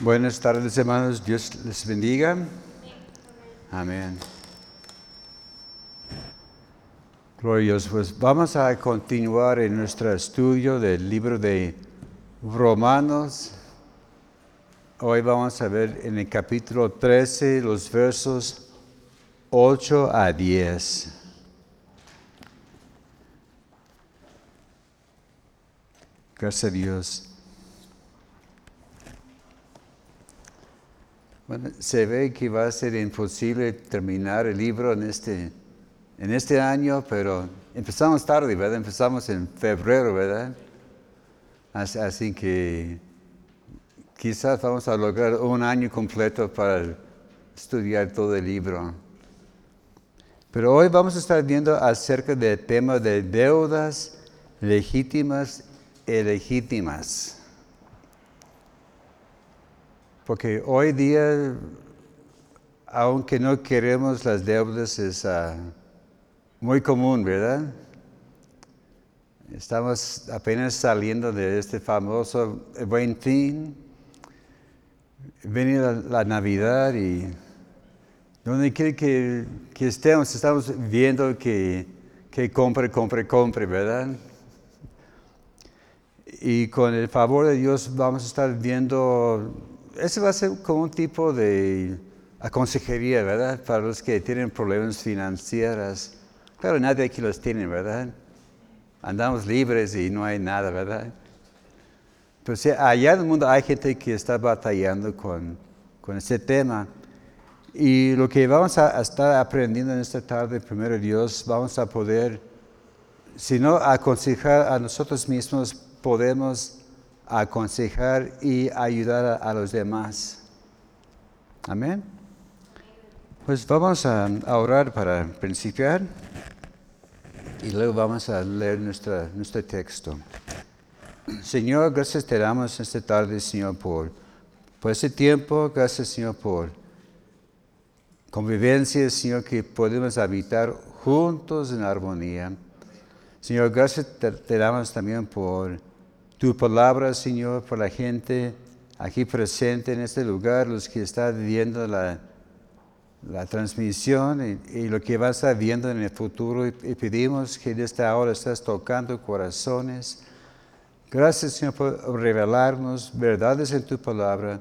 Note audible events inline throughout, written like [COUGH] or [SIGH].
Buenas tardes, hermanos. Dios les bendiga. Amén. Dios. Pues vamos a continuar en nuestro estudio del libro de Romanos. Hoy vamos a ver en el capítulo 13 los versos 8 a 10. Gracias a Dios. Se ve que va a ser imposible terminar el libro en este, en este año, pero empezamos tarde, ¿verdad? Empezamos en febrero, ¿verdad? Así, que quizás vamos a lograr un año completo para estudiar todo el libro. Pero hoy vamos a estar viendo acerca del tema de deudas legítimas y legítimas. Porque hoy día, aunque no queremos las deudas, es uh, muy común, ¿verdad? Estamos apenas saliendo de este famoso buen fin. Viene la, Navidad y donde quiere que, estemos, estamos viendo que compre, compre, compre, ¿verdad? Y con el favor de Dios vamos a estar viendo ese va a ser como un tipo de consejería, ¿verdad? Para los que tienen problemas financieros. Claro, nadie aquí los tiene, ¿verdad? Andamos libres y no hay nada, ¿verdad? Pero sí, allá en el mundo hay gente que está batallando con, con este tema. Y lo que vamos a estar aprendiendo en esta tarde, primero Dios, vamos a poder, si no aconsejar a nosotros mismos, podemos aconsejar y ayudar a, los demás. Amén. Pues vamos a, orar para principiar y luego vamos a leer nuestra, nuestro texto. Señor, gracias te damos esta tarde, Señor, por, por este tiempo. Gracias, Señor, por convivencia, Señor, que podemos habitar juntos en armonía. Señor, gracias te damos también por tu palabra, Señor, por la gente aquí presente en este lugar, los que están viendo la, la transmisión y, lo que vas a estar viendo en el futuro. Y, pedimos que desde ahora estés tocando corazones. Gracias, Señor, por revelarnos verdades en tu palabra.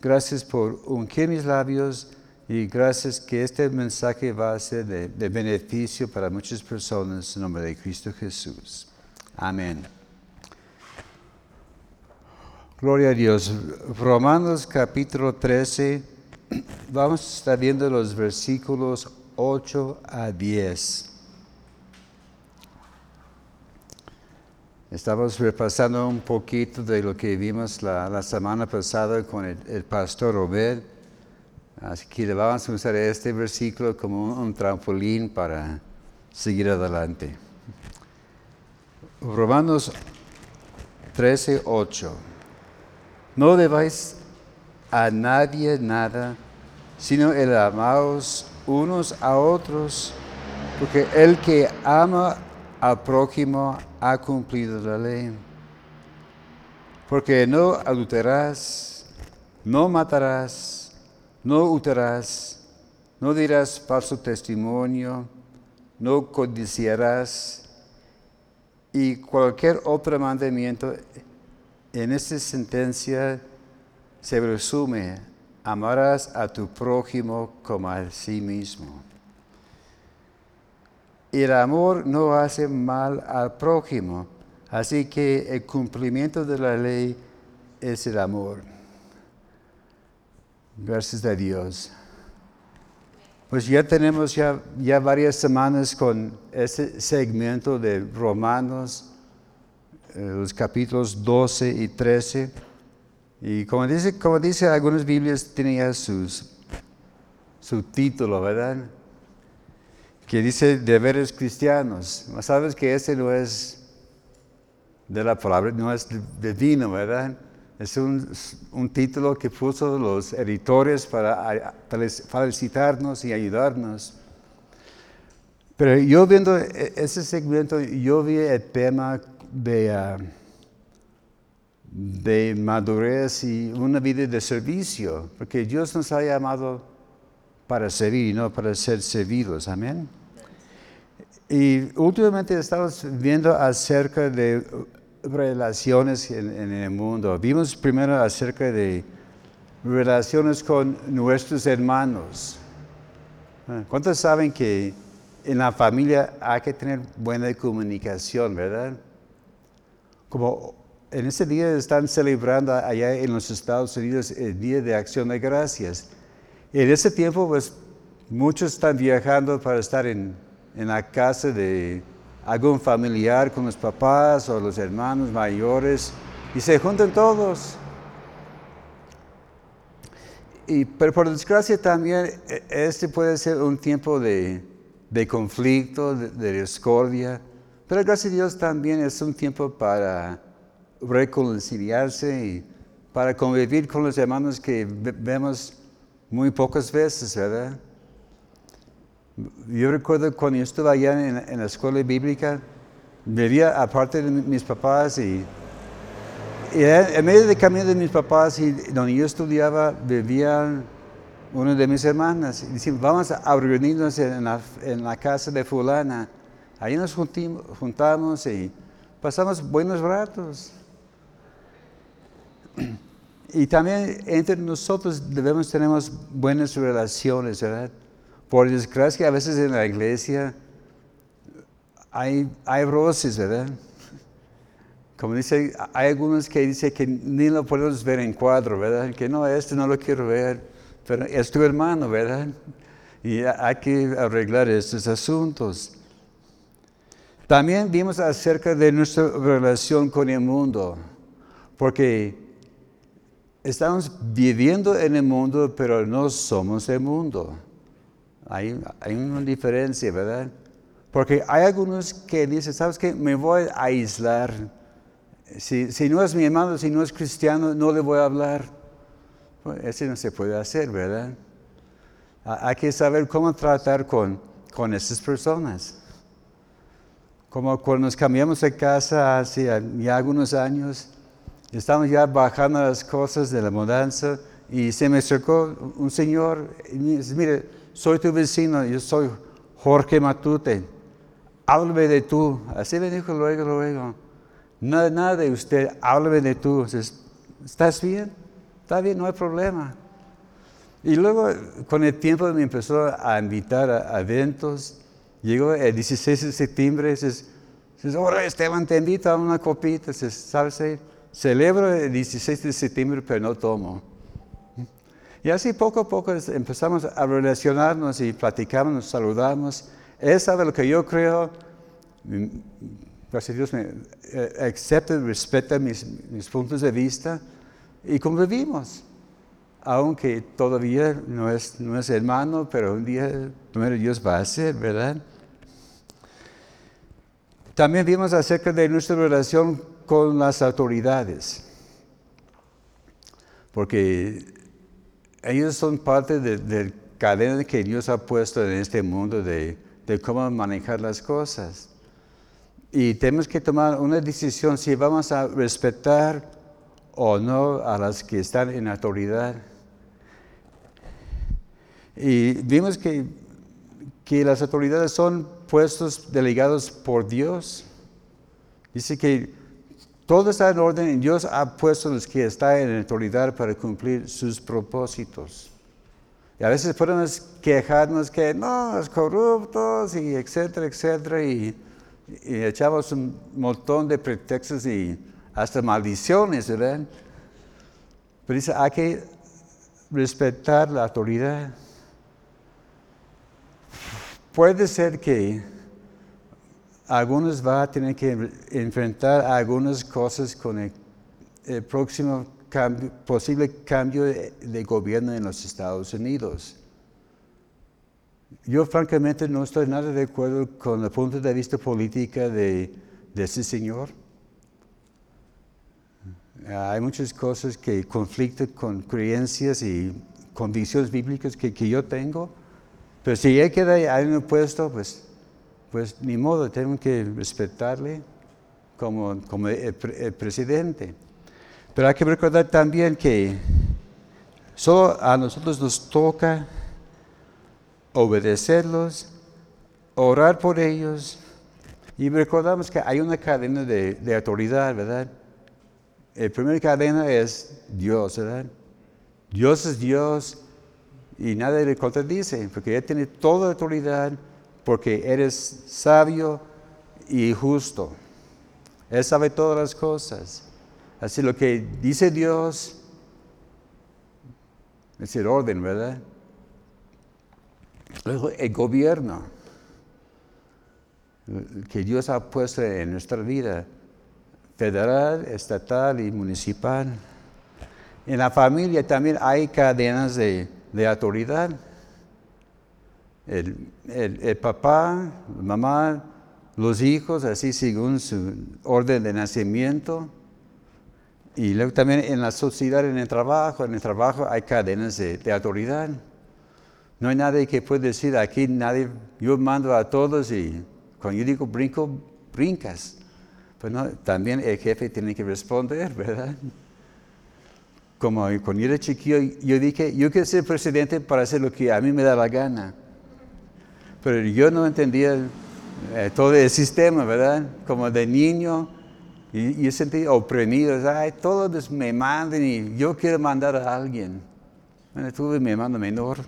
Gracias por ungir mis labios y gracias que este mensaje va a ser de, de beneficio para muchas personas en nombre de Cristo Jesús. Amén. Gloria a Dios. Romanos capítulo 13, vamos a estar viendo los versículos 8 a 10. Estamos repasando un poquito de lo que vimos la, semana pasada con el, pastor Obed. Así que vamos a usar este versículo como un trampolín para seguir adelante. Romanos 13, 8. No debáis a nadie nada, sino el amaos unos a otros, porque el que ama al prójimo ha cumplido la ley. Porque no adulterarás, no matarás, no utarás, no dirás falso testimonio, no codiciarás, y cualquier otro mandamiento en esta sentencia se resume, amarás a tu prójimo como a sí mismo. El amor no hace mal al prójimo, así que el cumplimiento de la ley es el amor. Gracias a Dios. Pues ya tenemos ya, ya varias semanas con este segmento de Romanos los capítulos 12 y 13. Y como dice, como dice algunas Biblias, tenía sus, su título, ¿verdad? Que dice deberes cristianos. Sabes que ese no es de la palabra, no es divino, ¿verdad? Es un, un título que puso los editores para felicitarnos y ayudarnos. Pero yo viendo e, ese segmento, yo vi el tema de, ah, de madurez y una vida de servicio, porque Dios nos ha llamado para servir no para ser servidos. Amén. Y últimamente estamos viendo acerca de relaciones en, en, el mundo. Vimos primero acerca de relaciones con nuestros hermanos. ¿Cuántos saben que en la familia hay que tener buena comunicación, verdad? Como en este día están celebrando allá en los Estados Unidos el Día de Acción de Gracias. En ese tiempo, pues muchos están viajando para estar en, la casa de algún familiar con los papás o los hermanos mayores y se juntan todos. Y, pero por desgracia también e, este puede ser un tiempo de, conflicto, de, discordia, pero gracias a Dios también es un tiempo para reconciliarse y para convivir con los hermanos que vemos muy pocas veces, ¿verdad? Yo recuerdo cuando yo estuve allá en, la escuela bíblica, vivía aparte de mis papás y, en medio del camino de mis papás donde yo estudiaba, vivía una de mis hermanas. Y decían, vamos a reunirnos en la, en la casa de fulana. Ahí nos juntamos y pasamos buenos ratos. Y también entre nosotros debemos tener buenas relaciones, ¿verdad? Por desgracia, a veces en la iglesia hay, hay roces, ¿verdad? Como dice, hay algunos que dicen que ni lo podemos ver en cuadro, ¿verdad? Que no, este no lo quiero ver, pero es tu hermano, ¿verdad? Y hay que arreglar estos asuntos. También vimos acerca de nuestra relación con el mundo, porque estamos viviendo en el mundo, pero no somos el mundo. Hay, una diferencia, ¿verdad? Porque hay algunos que dicen, ¿sabes qué? Me voy a aislar. Si, no es mi hermano, si no es cristiano, no le voy a hablar. Pues eso no se puede hacer, ¿verdad? Hay que saber cómo tratar con, con esas personas. Como cuando nos cambiamos de casa hace ya algunos años, Estamos ya bajando las cosas de la mudanza y se me acercó un señor y me dice, mire, soy tu vecino, yo soy Jorge Matute, háblame de tú. Así me dijo luego, luego, nada, nada de usted, háblame de tú. ¿Estás bien? Está bien, no hay problema. Y luego, con el tiempo, me empezó a invitar a, eventos. Llegó el 16 de septiembre, dice, ahora Esteban, te invito a una copita, ¿sabes? Celebro el 16 de septiembre, pero no tomo. Y así poco a poco empezamos a relacionarnos y platicamos, nos saludamos. Él sabe lo que yo creo. Gracias a Dios me eh, acepta respeta mis, puntos de vista y convivimos. Aunque todavía no es, no es hermano, pero un día primero Dios va a ser, ¿verdad? También vimos acerca de nuestra relación con las autoridades, porque ellos son parte del de cadena que Dios ha puesto en este mundo de, de cómo manejar las cosas. Y tenemos que tomar una decisión si vamos a respetar o no a las que están en autoridad. Y vimos que, que las autoridades son puestos delegados por Dios. Dice que todo está en orden y Dios ha puesto los que están en autoridad para cumplir sus propósitos. Y a veces podemos quejarnos que no, es corruptos y etcétera, etcétera, y, echamos un montón de pretextos y hasta maldiciones, ¿verdad? Pero dice, hay que respetar la autoridad. Puede ser que algunos van a tener que enfrentar algunas cosas con el, próximo posible cambio de, gobierno en los Estados Unidos. Yo francamente no estoy nada de acuerdo con el punto de vista político de, ese señor. Hay muchas cosas que conflictan con creencias y convicciones bíblicas que yo tengo, pero si él queda en un puesto, pues pues ni modo, tengo que respetarle como, como el, presidente. Pero hay que recordar también que solo a nosotros nos toca obedecerlos, orar por ellos. Y recordamos que hay una cadena de, autoridad, ¿verdad? La primera cadena es Dios, ¿verdad? Dios es Dios y nadie le contradice, porque Él tiene toda autoridad, porque eres sabio y justo. Él sabe todas las cosas. Así lo que dice Dios es el orden, ¿verdad? El gobierno que Dios ha puesto en nuestra vida, federal, estatal y municipal. En la familia también hay cadenas de, autoridad. El, el, papá, la mamá, los hijos, así según su orden de nacimiento. Y luego también en la sociedad, en el trabajo, en el trabajo hay cadenas de, de autoridad. No hay nadie que pueda decir aquí, nadie, yo mando a todos y cuando yo digo brinco, brincas. Pues no, también el jefe tiene que responder, [LAUGHS] ¿verdad? Como cuando yo era chiquillo, yo dije, yo quiero ser presidente para hacer lo que a mí me da la gana. Pero yo no entendía eh, todo el sistema, ¿verdad? Como de niño, y yo sentí oprimido, ay, todos me mandan y yo quiero mandar a alguien. Bueno, tuve mi hermano menor,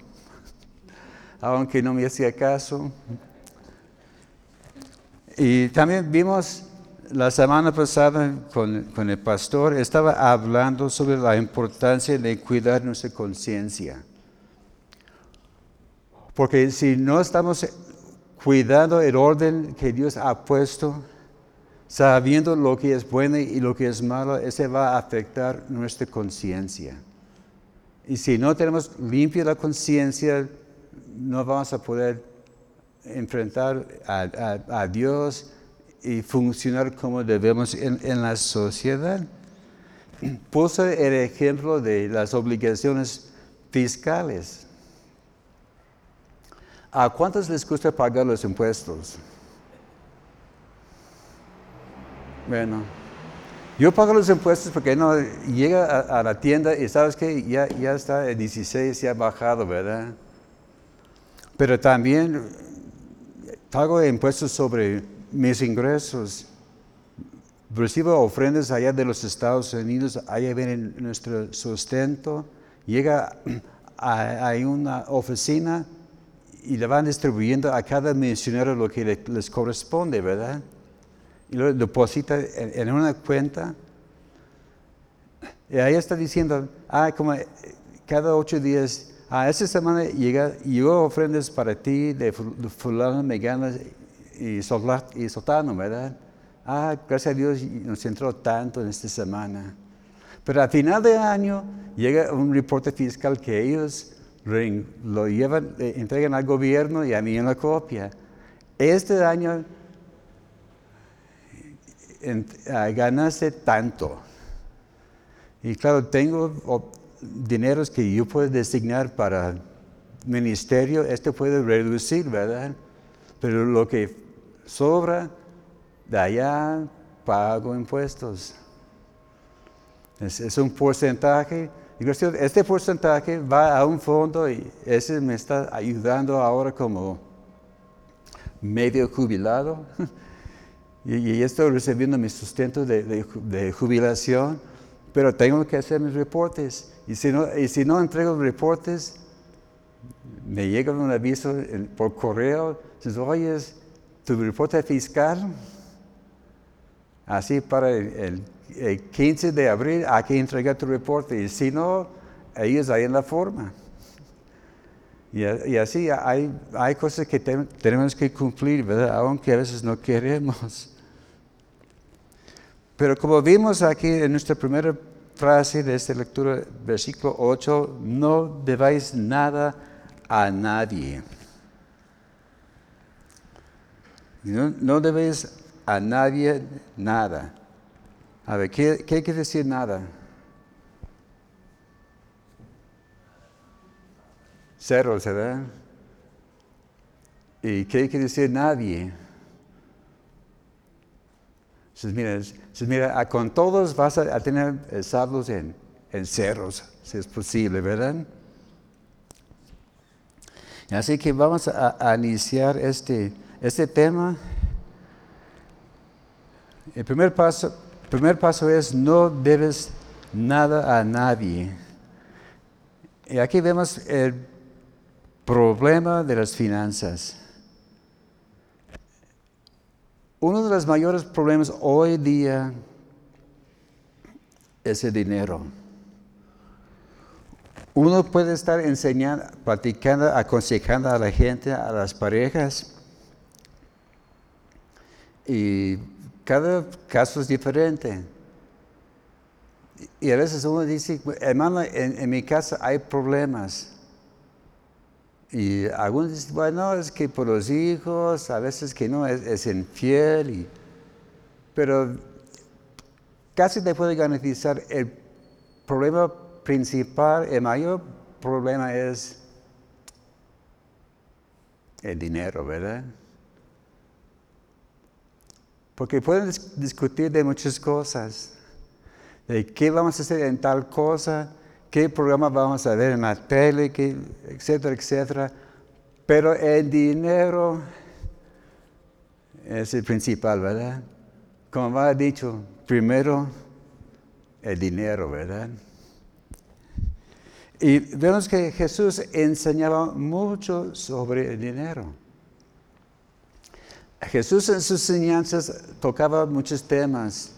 [LAUGHS] aunque no me hacía caso. Y también vimos la semana pasada con, el pastor, estaba hablando sobre la importancia de cuidar nuestra conciencia. Porque si no estamos cuidando el orden que Dios ha puesto, sabiendo lo que es bueno y lo que es malo, ese va a afectar nuestra conciencia. Y si no tenemos limpia la conciencia, no vamos a poder enfrentar a, Dios y funcionar como debemos en, la sociedad. Puse el ejemplo de las obligaciones fiscales. ¿A cuántos les gusta pagar los impuestos? Bueno, yo pago los impuestos porque no llega a, la tienda y sabes que ya, ya está el 16, ya ha bajado, ¿verdad? Pero también pago impuestos sobre mis ingresos. Recibo ofrendas allá de los Estados Unidos, allá viene nuestro sustento. Llega a, una oficina y le van distribuyendo a cada misionero lo que les corresponde, ¿verdad? Y lo deposita en, una cuenta. Y ahí está diciendo, ah, como cada ocho días Ah, esta semana llega, llegó ofrendas para ti de fulano, megana y, y soltano, ¿verdad? Ah, gracias a Dios nos entró tanto en esta semana. Pero a final de año llega un reporte fiscal que ellos lo llevan, eh, entregan al gobierno y a mí en la copia. Este año ganaste tanto. Y claro, tengo dineros que yo puedo designar para ministerio, este puede reducir, ¿verdad? Pero lo que sobra, de allá pago impuestos. Es, un porcentaje. Este porcentaje va a un fondo y ese me está ayudando ahora como medio jubilado. [LAUGHS] y, estoy recibiendo mi sustento de jubilación, pero tengo que hacer mis reportes. Y si no, y si no entrego reportes, me llega un aviso por correo, dices, oye, tu reporte fiscal, así para el, 15 de abril hay que entregar tu reporte, y si no, ellos hay en la forma. Y, así hay, hay cosas que tenemos que cumplir, ¿verdad? Aunque a veces no queremos. Pero como vimos aquí en nuestra primera frase de esta lectura, versículo 8, no debáis nada a nadie. No, no debéis a nadie nada. A ver, ¿qué, ¿qué quiere decir nada? Cero, ¿verdad? ¿Y qué quiere decir nadie? mira, ah, con todos vas a, tener saldos en, en cerros, si es posible, ¿verdad? Así que vamos a, iniciar este, este tema. El primer paso, primer paso es no debes nada a nadie. Y aquí vemos el problema de las finanzas. Uno de los mayores problemas hoy día es el dinero. Uno puede estar enseñando, platicando, aconsejando a la gente, a las parejas, y cada caso es diferente. Y a veces uno dice, hermano, en, mi casa hay problemas. Y algunos dicen, bueno, es que por los hijos, a veces que no, es, infiel. pero casi te puede garantizar el problema principal, el mayor problema es el dinero, ¿verdad? Porque pueden discutir de muchas cosas, de qué vamos a hacer en tal cosa, qué programa vamos a ver en la tele, etcétera, etcétera. Pero el dinero es el principal, ¿verdad? Como ha dicho, primero el dinero, ¿verdad? Y vemos que Jesús enseñaba mucho sobre el dinero. Jesús en sus enseñanzas tocaba muchos temas,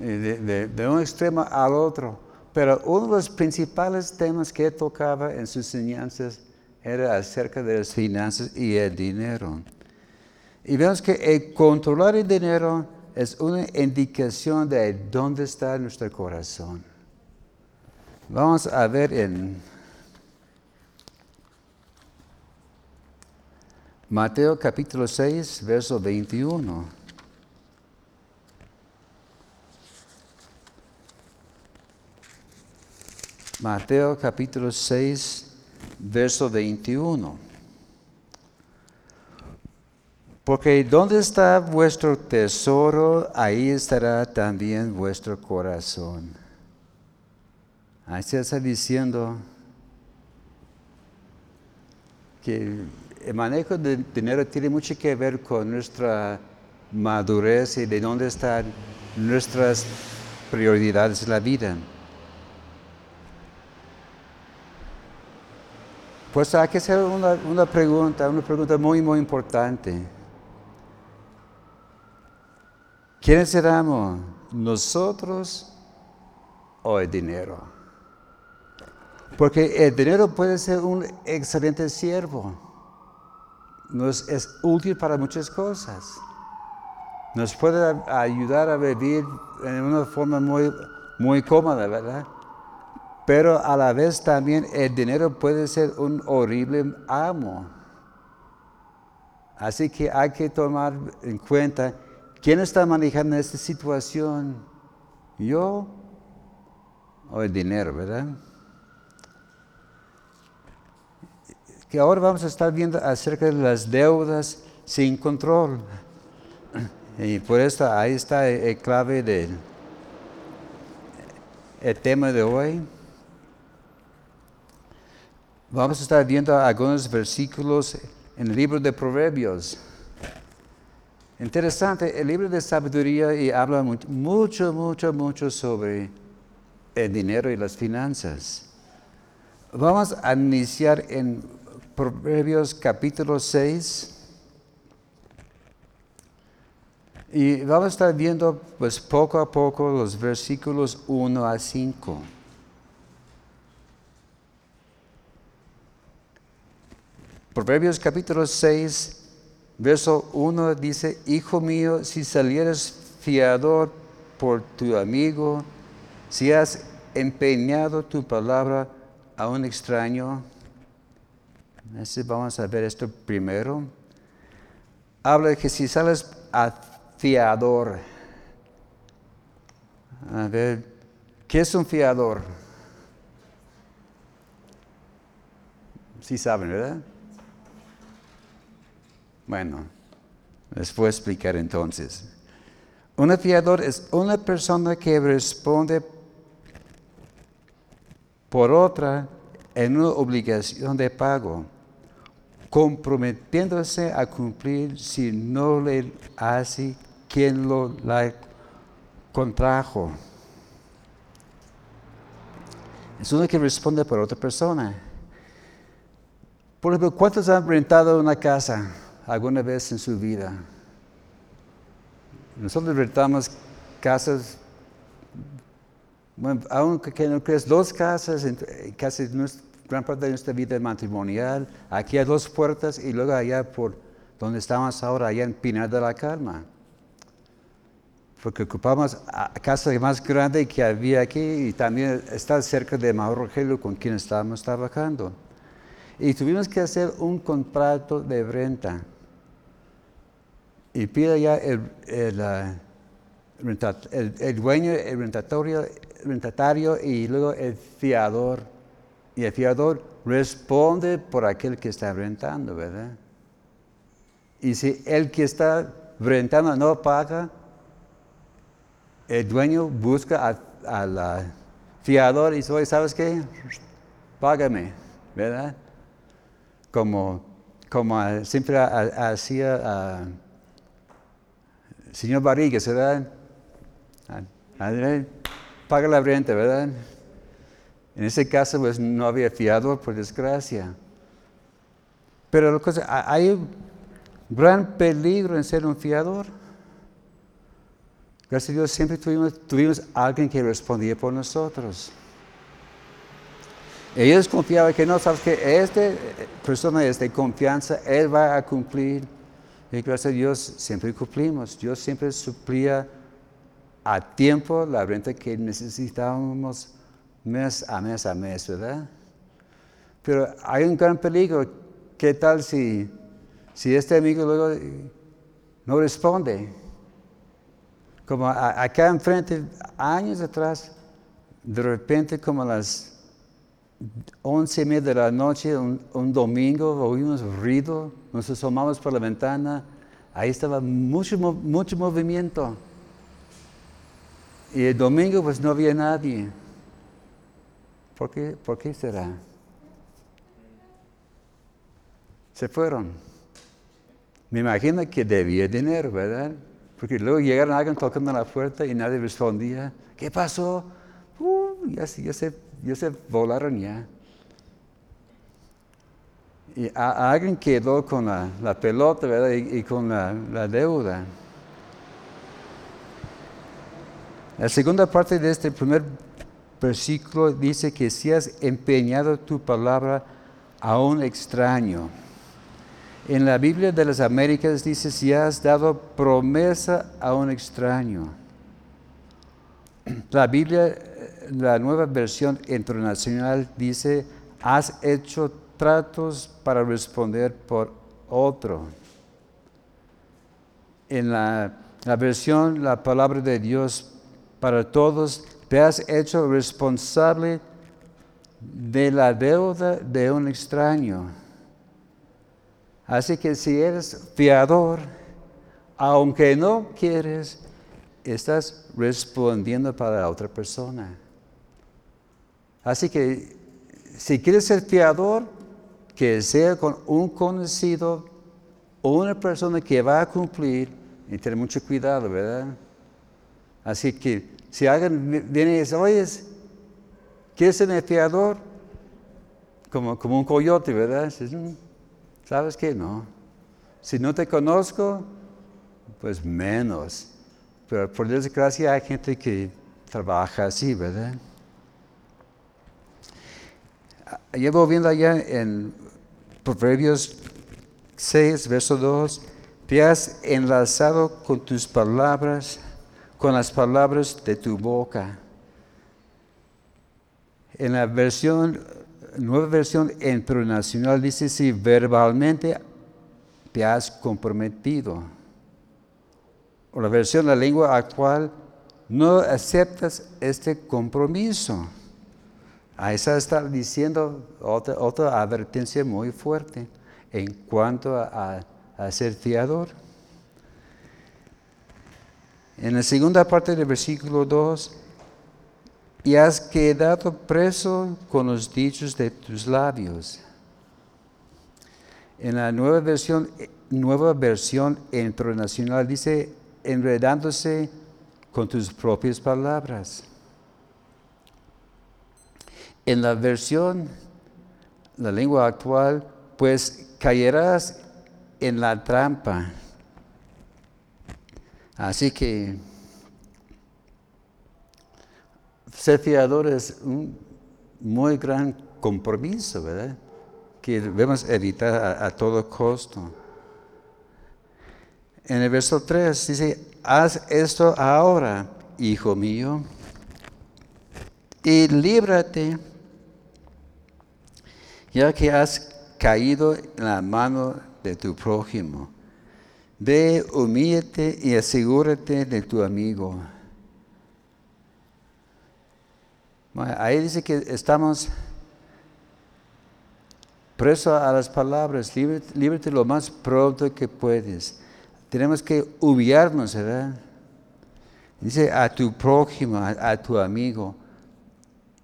eh, de, un extremo al otro, pero uno de los principales temas que tocaba en sus enseñanzas era acerca de las finanzas y el dinero. Y vemos que el controlar el dinero es una indicación de dónde está nuestro corazón. Vamos a ver en Mateo capítulo 6, verso 21. Mateo capítulo 6, verso 21. Porque donde está vuestro tesoro, ahí estará también vuestro corazón. Se está diciendo que el manejo del dinero tiene mucho que ver con nuestra madurez y de dónde están nuestras prioridades en la vida. Pues hay que hacer una, una pregunta, una pregunta muy, muy importante. ¿Quiénes seremos? ¿Nosotros o el dinero? Porque el dinero puede ser un excelente siervo. Nos es útil para muchas cosas. Nos puede ayudar a vivir en una forma muy, muy cómoda, ¿verdad? Pero a la vez también el dinero puede ser un horrible amo. Así que hay que tomar en cuenta quién está manejando esta situación. ¿Yo o el dinero, verdad? Que ahora vamos a estar viendo acerca de las deudas sin control. Y por eso ahí está el, clave del el tema de hoy. Vamos a estar viendo algunos versículos en el libro de Proverbios. Interesante, el libro de sabiduría y habla mucho, mucho, mucho sobre el dinero y las finanzas. Vamos a iniciar en Proverbios capítulo 6. Y vamos a estar viendo pues poco a poco los versículos 1 a 5. Proverbios capítulo 6, verso 1 dice, Hijo mío, si salieres fiador por tu amigo, si has empeñado tu palabra a un extraño, vamos a ver esto primero. Habla de que si sales a fiador. A ver, ¿qué es un fiador? Sí saben, ¿verdad? Bueno, les voy a explicar entonces. Un fiador es una persona que responde por otra en una obligación de pago, comprometiéndose a cumplir si no le hace quien lo la contrajo. Es uno que responde por otra persona. Por ejemplo, ¿cuántos han rentado una casa alguna vez en su vida? Nosotros rentamos casas, aunque no crees, dos casas, casi gran parte de nuestra vida matrimonial. Aquí hay dos puertas y luego allá por donde estamos ahora, allá en Pinar de la Calma porque ocupamos la casa más grande que había aquí y también está cerca de Mauro Rogelio con quien estábamos trabajando. Y tuvimos que hacer un contrato de renta. Y pide ya el, el, el, dueño, el rentatorio, rentatario y luego el fiador. Y el fiador responde por aquel que está rentando, ¿verdad? Y si el que está rentando no paga, el dueño busca al fiador y dice, ¿sabes qué? Págame, ¿verdad? Como, como siempre hacía el señor Barrigues, ¿verdad? Paga la renta, ¿verdad? En ese caso, pues no había fiador, por desgracia. Pero hay un gran peligro en ser un fiador. Gracias a Dios siempre tuvimos, tuvimos alguien que respondía por nosotros. Ellos confiaban que no, sabes que esta persona es de confianza, Él va a cumplir. Y gracias a Dios siempre cumplimos. Dios siempre suplía a tiempo la renta que necesitábamos mes a mes a mes, ¿verdad? Pero hay un gran peligro. ¿Qué tal si, si este amigo luego no responde? Como acá enfrente, años atrás, de repente como a las once y media de la noche, un, domingo, oímos ruido, nos asomamos por la ventana, ahí estaba mucho, mucho movimiento. Y el domingo pues no había nadie. ¿Por qué, ¿Por qué será? Se fueron. Me imagino que debía dinero, ¿verdad? Porque luego llegaron alguien tocando a la puerta y nadie respondía. ¿Qué pasó? Uh, ya, ya, se, ya se volaron ya. Y alguien quedó con la, pelota ¿verdad? Y, con la, la, deuda. La segunda parte de este primer versículo dice que si has empeñado tu palabra a un extraño. En la Biblia de las Américas dice, si has dado promesa a un extraño. La Biblia, la nueva versión internacional dice, has hecho tratos para responder por otro. En la, la versión, la palabra de Dios para todos, te has hecho responsable de la deuda de un extraño. Así que si eres fiador, aunque no quieres, estás respondiendo para otra persona. Así que si quieres ser fiador, que sea con un conocido una persona que va a cumplir y tener mucho cuidado, ¿verdad? Así que si alguien viene y dice, oye, ¿quieres ser fiador? Como, como un coyote, ¿verdad? ¿Sabes qué? No. Si no te conozco, pues menos. Pero por desgracia hay gente que trabaja así, ¿verdad? Llevo viendo allá en Proverbios 6, verso 2, te has enlazado con tus palabras, con las palabras de tu boca. En la versión nueva versión internacional dice si verbalmente te has comprometido. O la versión de la lengua actual, no aceptas este compromiso. A esa está diciendo otra, otra advertencia muy fuerte en cuanto a, a ser fiador. En la segunda parte del versículo 2, y has quedado preso con los dichos de tus labios. En la nueva versión, nueva versión internacional dice, enredándose con tus propias palabras. En la versión, la lengua actual, pues caerás en la trampa. Así que ser fiador es un muy gran compromiso, ¿verdad? Que debemos evitar a, todo costo. En el verso 3 dice, haz esto ahora, hijo mío, y líbrate ya que has caído en la mano de tu prójimo. Ve, humíllate y asegúrate de tu amigo. Ahí dice que estamos presos a las palabras, líbrate, lo más pronto que puedes. Tenemos que humillarnos, ¿verdad? Dice a tu prójimo, a tu amigo.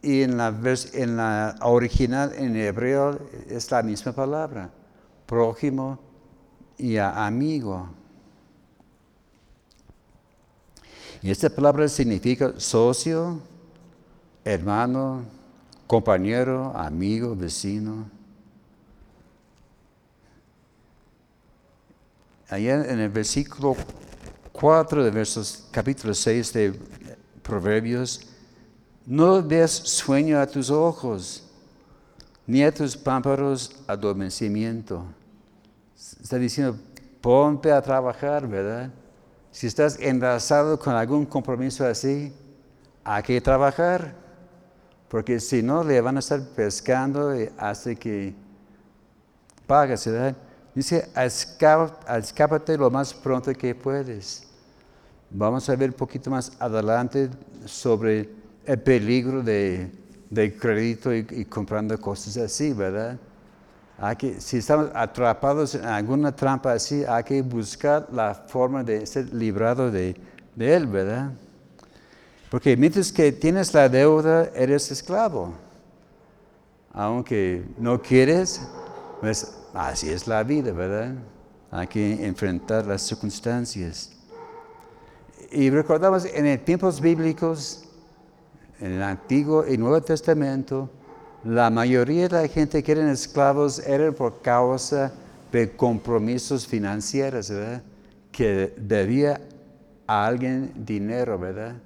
Y en la, en la original, en hebreo, es la misma palabra, prójimo y amigo. Y esta palabra significa socio, hermano, compañero, amigo, vecino. Allá en el versículo 4 de versos, capítulo 6 de Proverbios, no des sueño a tus ojos, ni a tus pámparos adormecimiento. Está diciendo, ponte a trabajar, ¿verdad? Si estás enlazado con algún compromiso así, hay que trabajar, porque si no, le van a estar pescando hasta que pagas, ¿verdad? Dice, escápate lo más pronto que puedes. Vamos a ver un poquito más adelante sobre el peligro de, crédito y, comprando cosas así, ¿verdad? Hay que, si estamos atrapados en alguna trampa así, hay que buscar la forma de ser librado de, él, ¿verdad? Porque mientras que tienes la deuda, eres esclavo. Aunque no quieres, pues así es la vida, ¿verdad? Hay que enfrentar las circunstancias. Y recordamos en tiempos bíblicos, en el Antiguo y Nuevo Testamento, la mayoría de la gente que eran esclavos eran por causa de compromisos financieros, ¿verdad? Que debía a alguien dinero, ¿verdad?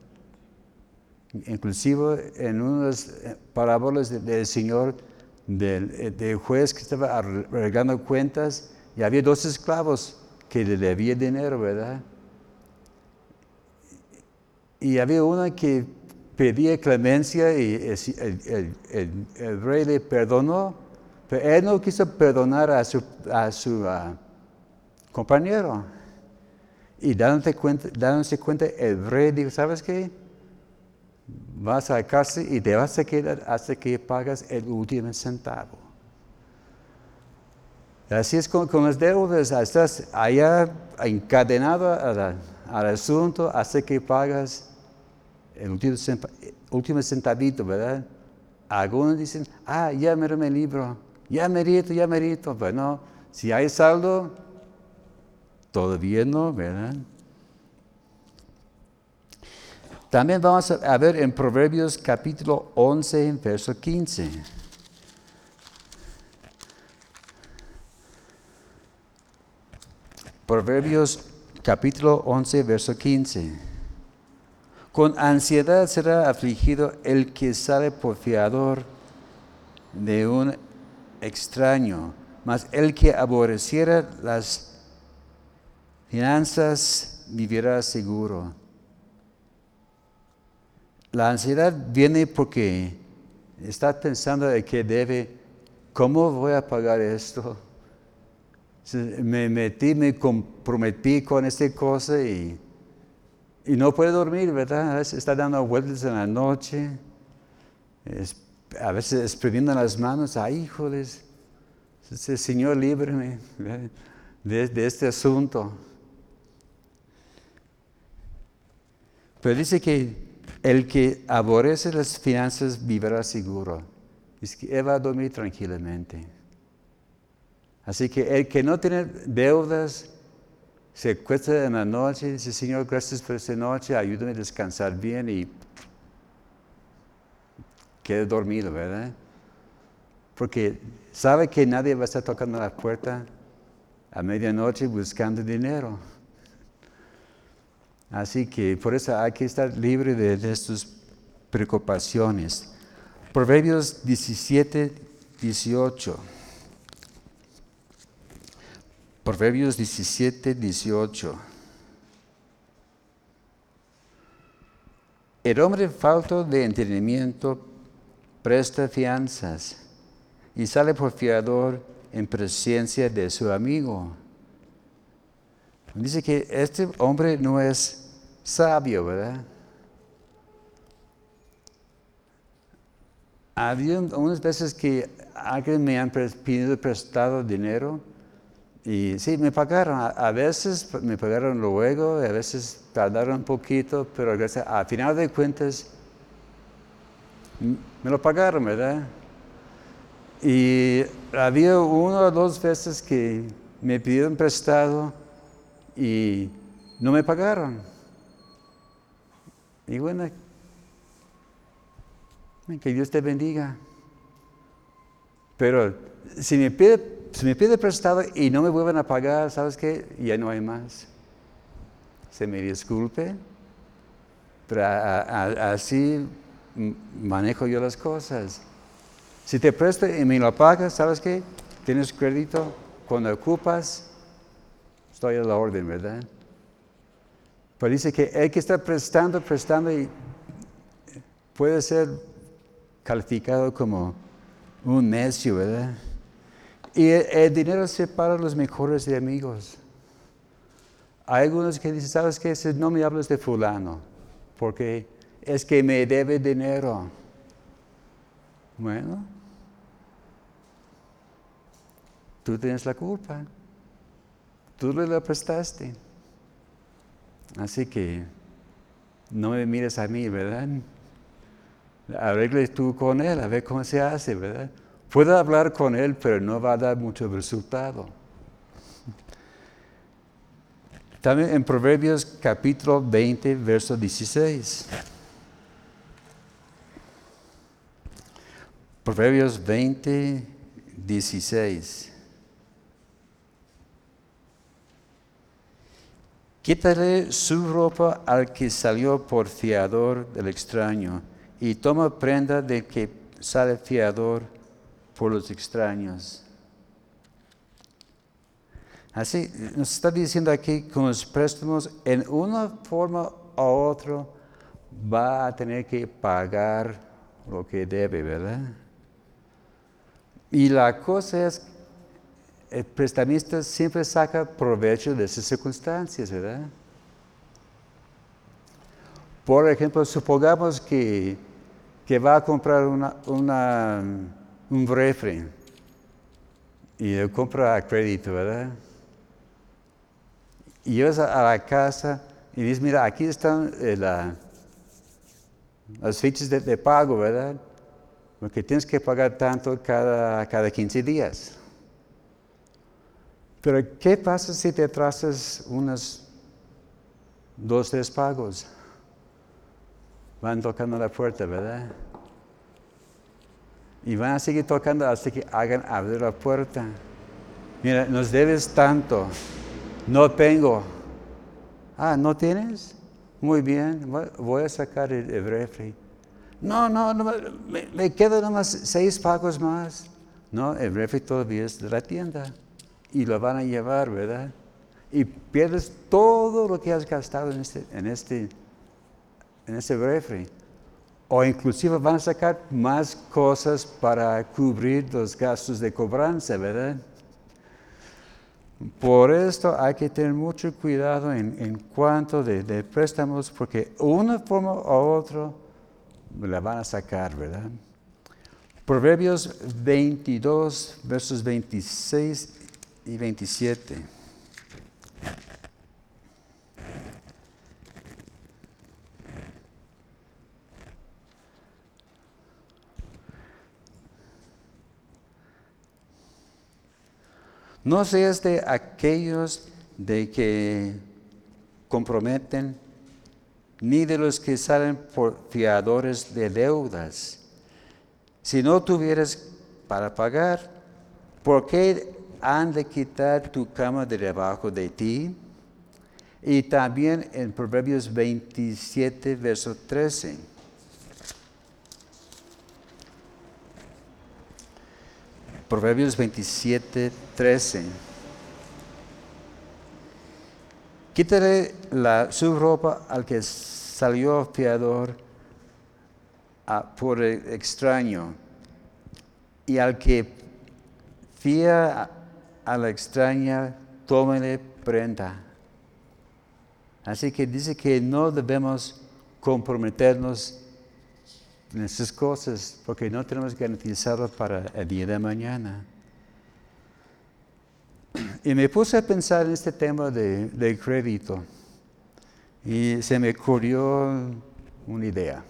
Inclusive en unas parábolas del Señor, del, juez que estaba arreglando cuentas, y había dos esclavos que le debía dinero, ¿verdad? Y había uno que pedía clemencia y el, rey le perdonó, pero él no quiso perdonar a su, ah, compañero. Y dándose cuenta, dándose cuenta, el rey dijo, ¿sabes qué? Vas a cárcel y te vas a quedar hasta que pagas el último centavo. Así es con, las deudas, estás allá encadenado al asunto hasta que pagas el último, centavito, ¿verdad? Algunos dicen, ah, ya me el libro, ya merito, ya merito. Bueno, si hay saldo, todavía no, ¿verdad? También vamos a ver en Proverbios capítulo 11, verso 15. Proverbios capítulo 11, verso 15. Con ansiedad será afligido el que sale por fiador de un extraño, mas el que aborreciera las finanzas vivirá seguro. La ansiedad viene porque está pensando de que debe, ¿cómo voy a pagar esto? Me metí, me comprometí con esta cosa y y no puede dormir, ¿verdad? A veces está dando vueltas en la noche, a veces exprimiendo las manos, ay, híjoles, Señor, líbreme de, este asunto. Pero dice que el que aborrece las finanzas vivirá seguro. Es que él va a dormir tranquilamente. Así que el que no tiene deudas, se acuesta en la noche dice, Señor, gracias por esta noche, ayúdame a descansar bien y quede dormido, ¿verdad? Porque sabe que nadie va a estar tocando la puerta a medianoche buscando dinero. Así que por eso hay que estar libre de, estas preocupaciones. Proverbios 17, 18. Proverbios 17, 18. El hombre falto de entendimiento presta fianzas y sale por fiador en presencia de su amigo. Dice que este hombre no es sabio, ¿verdad? Había unas veces que alguien me han pedido prestado dinero y sí, me pagaron. A, veces me pagaron luego, a veces tardaron un poquito, pero a final de cuentas me lo pagaron, ¿verdad? Y había una o dos veces que me pidieron prestado y no me pagaron. Y bueno, que Dios te bendiga. Pero si me pide, si me pide prestado y no me vuelven a pagar, ¿sabes qué? Ya no hay más. Se me disculpe, pero así manejo yo las cosas. Si te presto y me lo pagas, ¿sabes qué? Tienes crédito. Cuando ocupas, estoy a la orden, ¿verdad? Pero dice que hay que estar prestando, prestando puede ser calificado como un necio, ¿verdad? Y el, dinero separa a los mejores amigos. Hay algunos que dicen, ¿sabes qué? No me hables de fulano, porque es que me debe dinero. Bueno, tú tienes la culpa. Tú le lo prestaste. Así que no me mires a mí, ¿verdad? Arregle tú con él, a ver cómo se hace, ¿verdad? Puedo hablar con él, pero no va a dar mucho resultado. También en Proverbios capítulo 20, verso 16. Proverbios 20, 16. Quítale su ropa al que salió por fiador del extraño y toma prenda del que sale fiador por los extraños. Así nos está diciendo aquí con los préstamos, en una forma u otra va a tener que pagar lo que debe, ¿verdad? Y la cosa es, el prestamista siempre saca provecho de esas circunstancias, ¿verdad? Por ejemplo, supongamos que, que va a comprar una, un refri y lo compra a crédito, ¿verdad? Y vas a la casa y dices, mira, aquí están eh, las fichas de, de pago, ¿verdad? porque tienes que pagar tanto cada, cada 15 días. Pero ¿qué pasa si te atrasas unos dos, tres pagos? Van tocando la puerta, ¿verdad? Y van a seguir tocando hasta que hagan abrir la puerta. Mira, nos debes tanto. No tengo. Ah, ¿no tienes? Muy bien, voy a sacar el, el refri. No, no, no me, me quedan nomás seis pagos más. No, el refri todavía es de la tienda y lo van a llevar, ¿verdad? Y pierdes todo lo que has gastado en este, en este, en este refri. O inclusive van a sacar más cosas para cubrir los gastos de cobranza, ¿verdad? Por esto hay que tener mucho cuidado en, cuanto de, de préstamos, porque una forma u otra la van a sacar, ¿verdad? Proverbios 22, versos 26 y 27. No seas de aquellos de que comprometen, ni de los que salen por fiadores de deudas. Si no tuvieras para pagar, ¿por qué han de quitar tu cama de debajo de ti? Y también en Proverbios 27, verso 13. Proverbios 27, 13. Quítale la, su ropa al que salió fiador por el extraño y al que fía a la extraña, tómele prenda. Así que dice que no debemos comprometernos en esas cosas porque no tenemos garantizado para el día de mañana. Y me puse a pensar en este tema de, crédito y se me ocurrió una idea.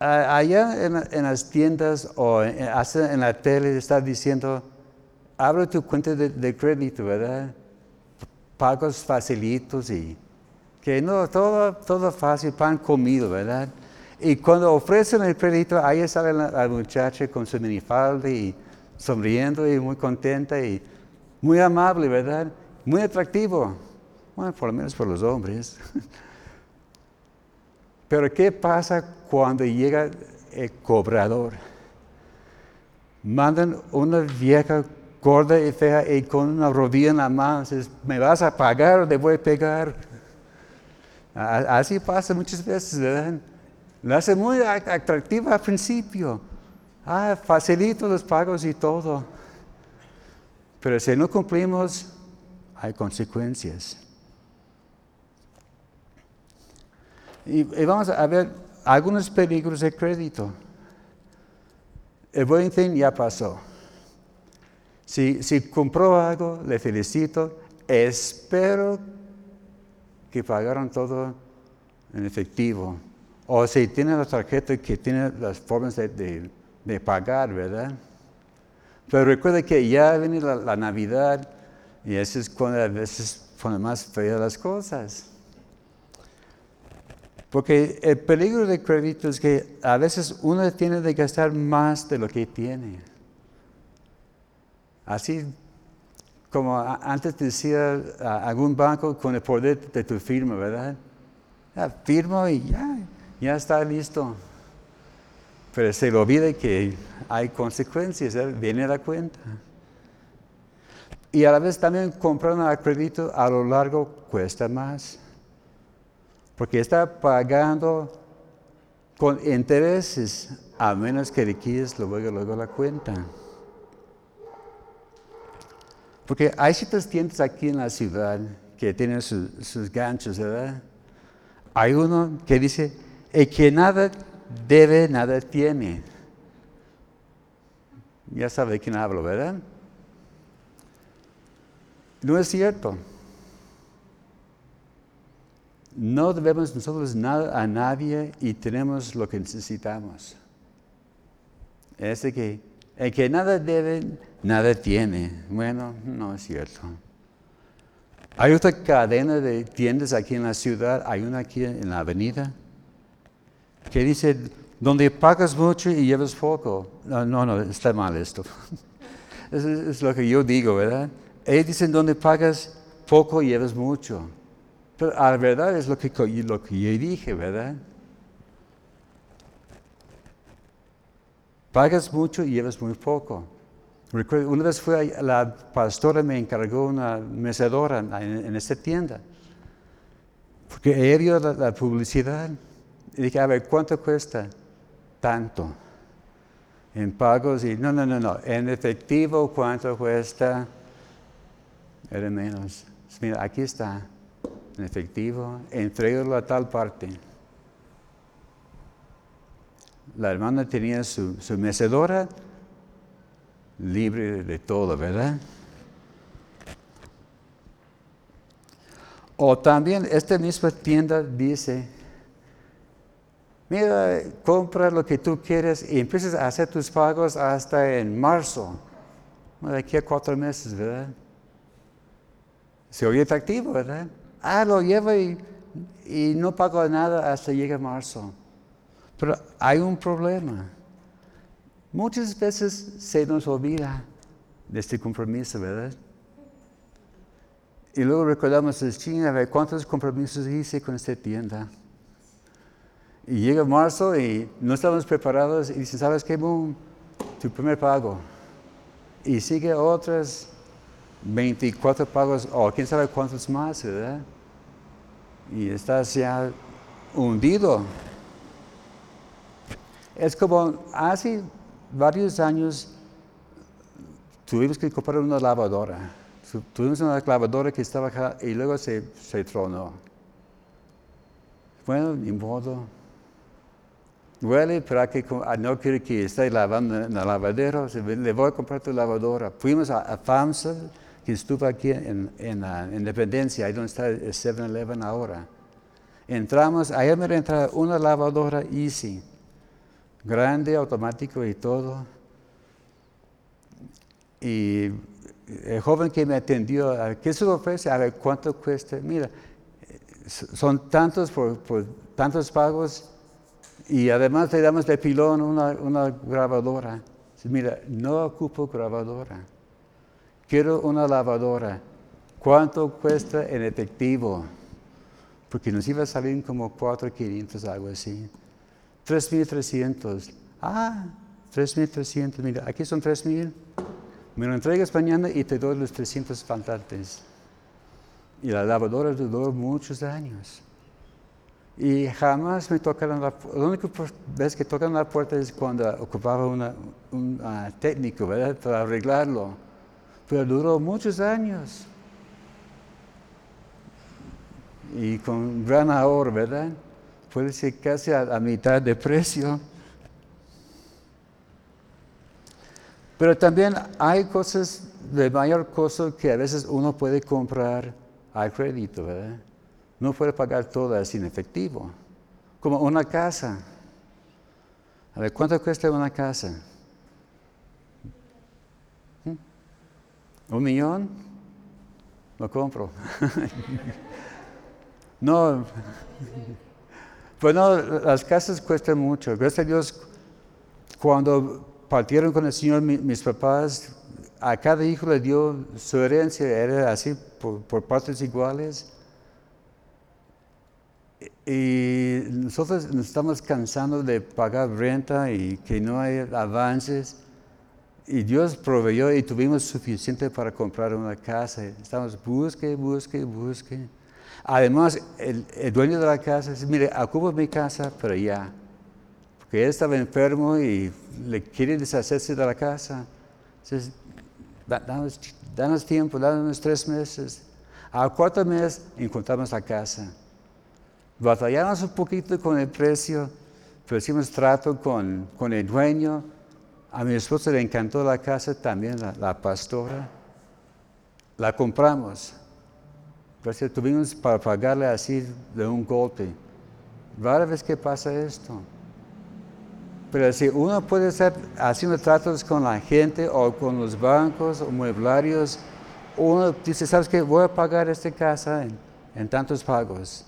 Allá en, las tiendas o en, en, la tele está diciendo, abre tu cuenta de crédito, ¿verdad? pagos facilitos y que no, todo, todo fácil, pan comido, ¿verdad? Y cuando ofrecen el crédito, ahí sale la, muchacha con su minifalda y sonriendo y muy contenta y muy amable, ¿verdad? Muy atractivo. Bueno, por lo menos por los hombres. [LAUGHS] Pero ¿qué pasa cuando llega el cobrador? Mandan una vieja gorda y fea y con una rodilla en la mano, dices, ¿me vas a pagar o te voy a pegar? Así pasa muchas veces, ¿verdad? Lo hace muy atractiva al principio. Ah, facilito los pagos y todo. Pero si no cumplimos, hay consecuencias. Y, vamos a ver algunos peligros de crédito. El buen fin ya pasó. Si, compró algo, le felicito. Espero que pagaron todo en efectivo. O si tiene la tarjeta que tiene las formas de, pagar, ¿verdad? Pero recuerda que ya viene la, Navidad y eso es cuando a veces pone más feas las cosas. Porque el peligro de crédito es que a veces uno tiene que gastar más de lo que tiene. Así como antes decía algún banco con el poder de tu firma, ¿verdad? Ya, firmo y ya, ya está listo. Pero se le olvida que hay consecuencias, ¿eh? viene la cuenta. Y a la vez también comprar a crédito a lo largo cuesta más. Porque está pagando con intereses, a menos que liquides luego, luego la cuenta. Porque hay ciertas tiendas aquí en la ciudad que tienen sus ganchos, ¿verdad? Hay uno que dice, el que nada debe, nada tiene. Ya sabe de quién hablo, ¿verdad? No es cierto. No debemos nosotros nada a nadie y tenemos lo que necesitamos. Es de que el que nada debe, nada tiene. Bueno, no es cierto. Hay otra cadena de tiendas aquí en la ciudad, hay una aquí en la avenida, que dice, donde pagas mucho y llevas poco. No, no, no está mal esto. [LAUGHS] es, lo que yo digo, ¿verdad? Ellos dicen, donde pagas poco y llevas mucho. Pero la verdad es lo que, lo que yo dije, ¿verdad? Pagas mucho y llevas muy poco. Una vez fue la pastora me encargó una mecedora en, esta tienda. Porque ella vio la, publicidad y dije, a ver, ¿cuánto cuesta? Tanto. En pagos y no, no, no, no. En efectivo, ¿cuánto cuesta? Era menos. Mira, aquí está. En efectivo, entregalo a tal parte la hermana tenía su, mecedora libre de todo, ¿verdad? O también esta misma tienda dice Mira, compra lo que tú quieres y empiezas a hacer tus pagos hasta en marzo. De aquí a cuatro meses, ¿verdad? Se oye atractivo, ¿verdad? Ah, lo llevo y, y no pago nada hasta llega marzo. Pero hay un problema. Muchas veces se nos olvida de este compromiso, ¿verdad? Y luego recordamos, a ver cuántos compromisos hice con esta tienda. Y llega marzo y no estamos preparados y dicen, ¿sabes qué? Boom, tu primer pago. Y sigue otras 24 pagos o quién sabe cuántos más, ¿verdad? Y estás ya hundido. Es como hace varios años tuvimos que comprar una lavadora. Tuvimos una lavadora que estaba acá y luego se, se tronó. Bueno, ni modo. Huele, pero que, ah, no quiere que esté lavando en el lavadero. Le voy a comprar tu lavadora. Fuimos a, a FAMSA, que estuvo aquí en, Independencia, ahí donde está el 7-Eleven ahora. Entramos, ahí me entra una lavadora Easy, grande, automático y todo. Y el joven que me atendió, ¿qué se ofrece? A ver, ¿cuánto cuesta? Mira, son tantos por, tantos pagos y además le damos de pilón una, una grabadora. Mira, no ocupo grabadora. Quiero una lavadora. ¿Cuánto cuesta en efectivo? Porque nos iba a salir como 4.500, algo así. 3.300. Ah, 3.300. Mira, aquí son 3.000. Me lo entregas mañana y te doy los 300 faltantes. Y la lavadora duró muchos años. Y jamás me tocaron la puerta. La única vez que tocan la puerta es cuando ocupaba un técnico, ¿verdad? Para arreglarlo. Pero duró muchos años. Y con gran ahorro, ¿verdad? Puede ser casi a mitad de precio. Pero también hay cosas de mayor costo que a veces uno puede comprar a crédito, ¿verdad? No puede pagar todas en efectivo. Como una casa. A ver, ¿cuánto cuesta una casa? ¿Mm? ¿Un millón? Lo compro. [LAUGHS] no. Pues no, las casas cuestan mucho. Gracias a Dios, cuando partieron con el Señor mis papás, a cada hijo le dio su herencia, era así por, partes iguales. Y nosotros nos estamos cansando de pagar renta y que no hay avances. Y Dios proveyó y tuvimos suficiente para comprar una casa. Estamos busque, busque, busque. Además, el, dueño de la casa dice, mire, ocupo mi casa, pero ya que él estaba enfermo y le quiere deshacerse de la casa. Entonces, danos, tiempo, danos tres meses. Al cuarto mes encontramos la casa. Batallamos un poquito con el precio, pero hicimos trato con, con el dueño. A mi esposa le encantó la casa, también la pastora. La compramos. Tuvimos para pagarle así de un golpe. Rara vez que pasa esto. Pero si uno puede estar haciendo tratos con la gente o con los bancos o mueblarios, uno dice, ¿sabes qué? Voy a pagar esta casa en, tantos pagos.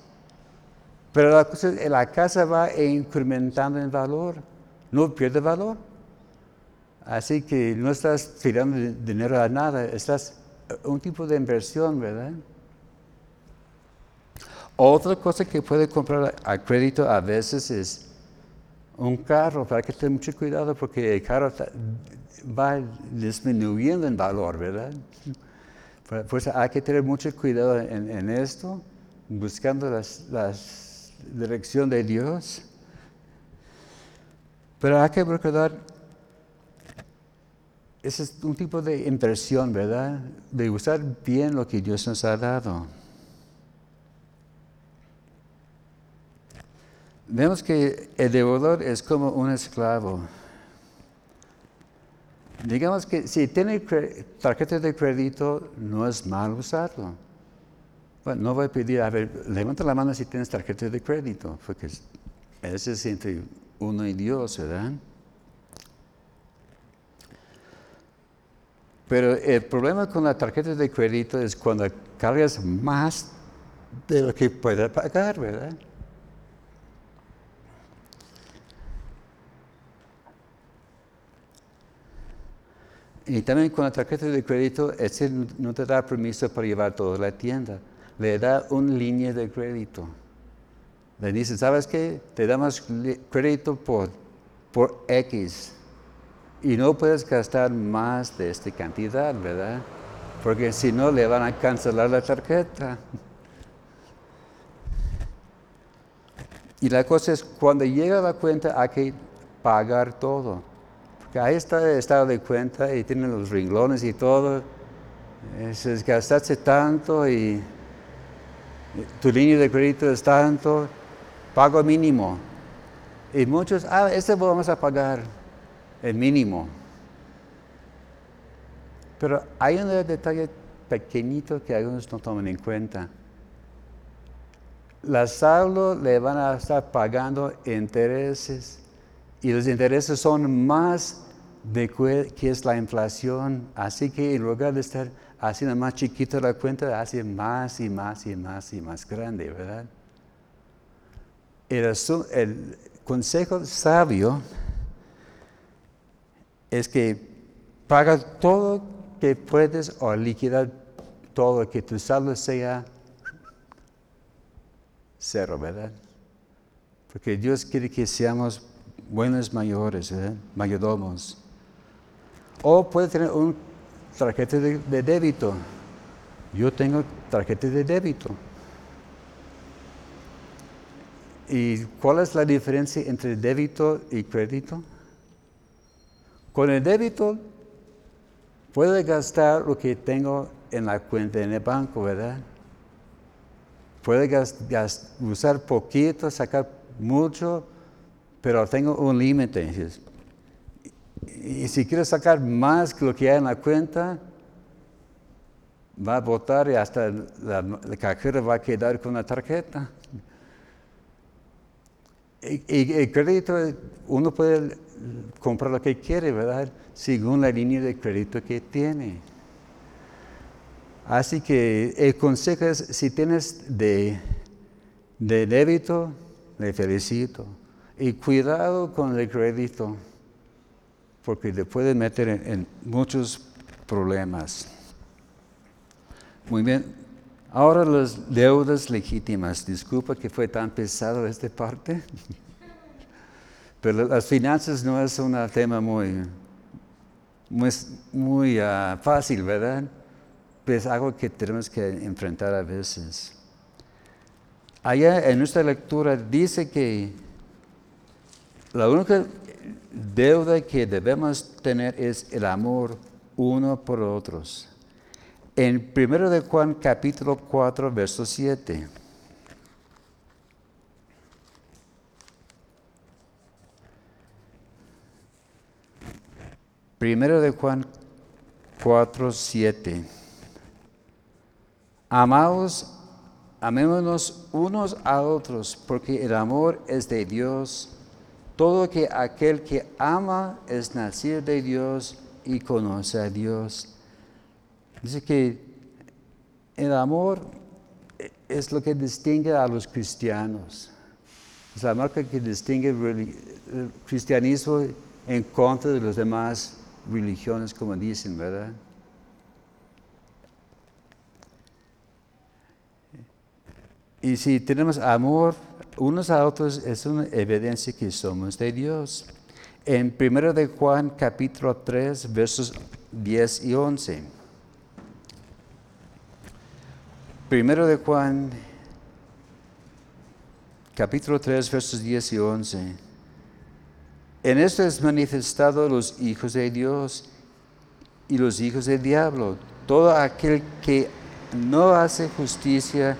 Pero la, cosa, la casa va incrementando en valor, no pierde valor. Así que no estás tirando dinero a nada, estás un tipo de inversión, ¿verdad? Otra cosa que puede comprar a crédito a veces es un carro, para que tener mucho cuidado porque el carro va disminuyendo en valor, ¿verdad? Pues hay que tener mucho cuidado en, esto, buscando la dirección de Dios. Pero hay que recordar, ese es un tipo de inversión, ¿verdad? De usar bien lo que Dios nos ha dado. Vemos que el deudor es como un esclavo. Digamos que si tiene tarjeta de crédito, no es mal usarlo. Bueno, no voy a pedir, a ver, levanta la mano si tienes tarjeta de crédito, porque Ese es entre uno y Dios, ¿verdad? Pero el problema con la tarjeta de crédito es cuando cargas más de lo que puedes pagar, ¿verdad? Y también con la tarjeta de crédito, ese no te da permiso para llevar toda la tienda. Le da una línea de crédito. Le dice, ¿sabes qué? Te damos crédito por, por X. Y no puedes gastar más de esta cantidad, ¿verdad? Porque si no, le van a cancelar la tarjeta. Y la cosa es, cuando llega la cuenta hay que pagar todo ahí está el estado de cuenta y tienen los ringlones y todo. Es, gastaste tanto y tu línea de crédito es tanto, pago mínimo. Y muchos, ah, este vamos a pagar el mínimo. Pero hay un detalle pequeñito que algunos no toman en cuenta. La saldo le van a estar pagando intereses y los intereses son más de que es la inflación. Así que en lugar de estar haciendo más chiquita la cuenta, hace más y más y más y más grande, ¿verdad? El, consejo sabio es que paga todo que puedes o liquidar todo, que tu saldo sea cero, ¿verdad? Porque Dios quiere que seamos buenos mayores, ¿eh? mayordomos. O puede tener un tarjeta de, débito. Yo tengo tarjeta de débito. ¿Y cuál es la diferencia entre débito y crédito? Con el débito puedo gastar lo que tengo en la cuenta en el banco, ¿verdad? Puedo usar poquito, sacar mucho, pero tengo un límite. Y si quiero sacar más que lo que hay en la cuenta, va a votar y hasta la, cajera va a quedar con la tarjeta. Y, el crédito, uno puede comprar lo que quiere, ¿verdad? Según la línea de crédito que tiene. Así que el consejo es, si tienes de, de débito, le felicito. Y cuidado con el crédito, porque te puede meter en, muchos problemas. Muy bien, ahora las deudas legítimas. Disculpa que fue tan pesado esta parte, [LAUGHS] pero las finanzas no es un tema muy, muy, muy ah, fácil, ¿verdad? Es algo que tenemos que enfrentar a veces. Allá en nuestra lectura dice que la única deuda que debemos tener es el amor uno por otros. En 1 de Juan capítulo 4, verso 7. Primero de Juan 4, 7. Amados, amémonos unos a otros, porque el amor es de Dios todo que aquel que ama es nacido de Dios y conoce a Dios. Dice que el amor es lo que distingue a los cristianos. Es la marca que distingue el cristianismo en contra de las demás religiones, como dicen, ¿verdad? Y si tenemos amor unos a otros es una evidencia que somos de Dios. En 1 de Juan capítulo 3 versos 10 y 11. Primero de Juan capítulo 3 versos 10 y 11. En esto es manifestado los hijos de Dios y los hijos del diablo. Todo aquel que no hace justicia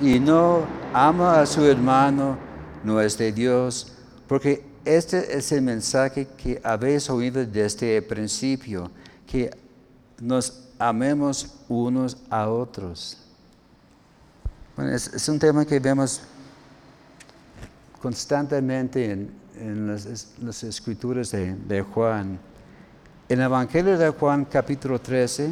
y no ama a su hermano, no es de Dios, porque este es el mensaje que habéis oído desde el principio, que nos amemos unos a otros. Bueno, es, un tema que vemos constantemente en, las, escrituras de, de Juan. En el Evangelio de Juan capítulo 13,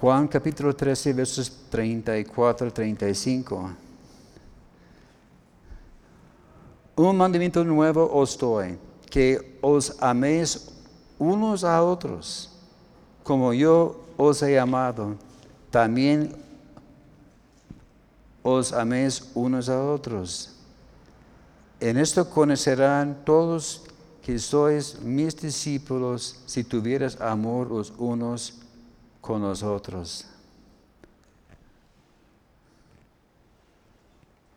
Juan capítulo 13, versos 34 35. Un mandamiento nuevo os doy, que os améis unos a otros, como yo os he amado, también os améis unos a otros. En esto conocerán todos que sois mis discípulos si tuvieras amor los unos con nosotros.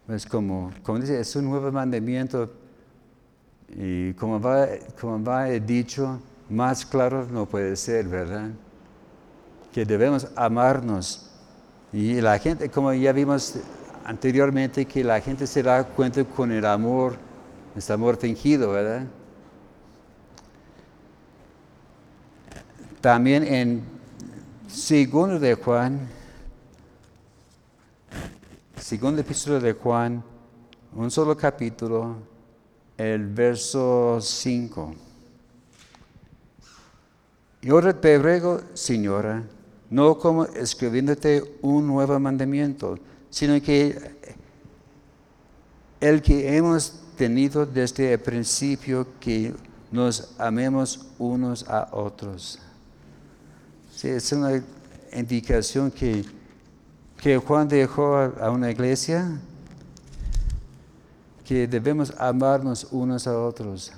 Es como, como dice, es un nuevo mandamiento y como va, como va dicho, más claro no puede ser, ¿verdad? Que debemos amarnos. Y la gente, como ya vimos anteriormente, que la gente se da cuenta con el amor, este amor fingido, ¿verdad? También en Segundo de Juan, segundo de Juan, un solo capítulo, el verso 5. Yo te ruego, señora, no como escribiéndote un nuevo mandamiento, sino que el que hemos tenido desde el principio, que nos amemos unos a otros es una indicación que, que Juan dejó a una iglesia, que debemos amarnos unos a otros.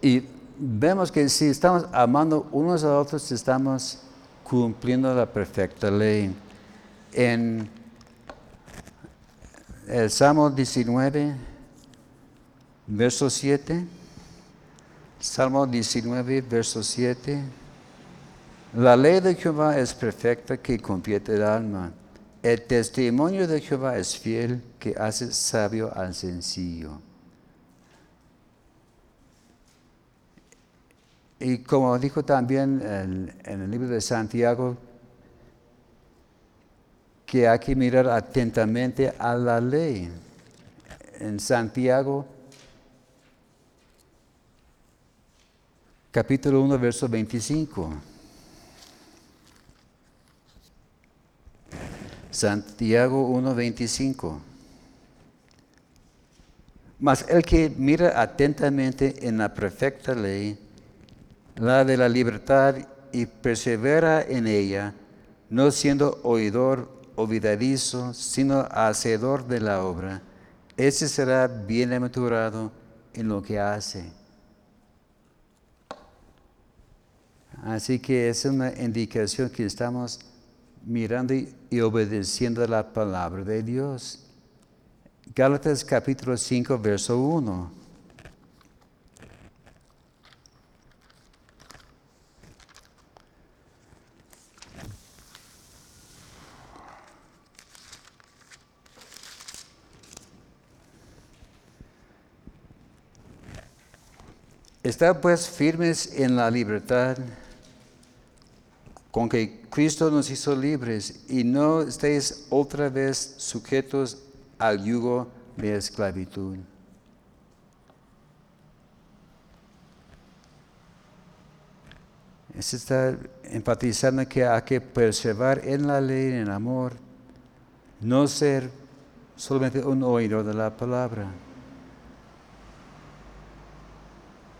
Y vemos que si estamos amando unos a otros, estamos cumpliendo la perfecta ley. En el Salmo 19, verso 7. Salmo 19, verso 7. La ley de Jehová es perfecta que convierte el alma. El testimonio de Jehová es fiel que hace sabio al sencillo. Y como dijo también en, en, el libro de Santiago, que hay que mirar atentamente a la ley. En Santiago capítulo 1, verso 25. Santiago 1, 25. Mas el que mira atentamente en la perfecta ley, la de la libertad, y persevera en ella, no siendo oidor olvidadizo, sino hacedor de la obra, ese será bienaventurado en lo que hace. Así que es una indicación que estamos mirando y obedeciendo la palabra de Dios. Gálatas capítulo 5, verso 1. Está pues firmes en la libertad con que Cristo nos hizo libres y no estéis otra vez sujetos al yugo de esclavitud. Se está enfatizando que hay que perseverar en la ley, en el amor, no ser solamente un oído de la palabra.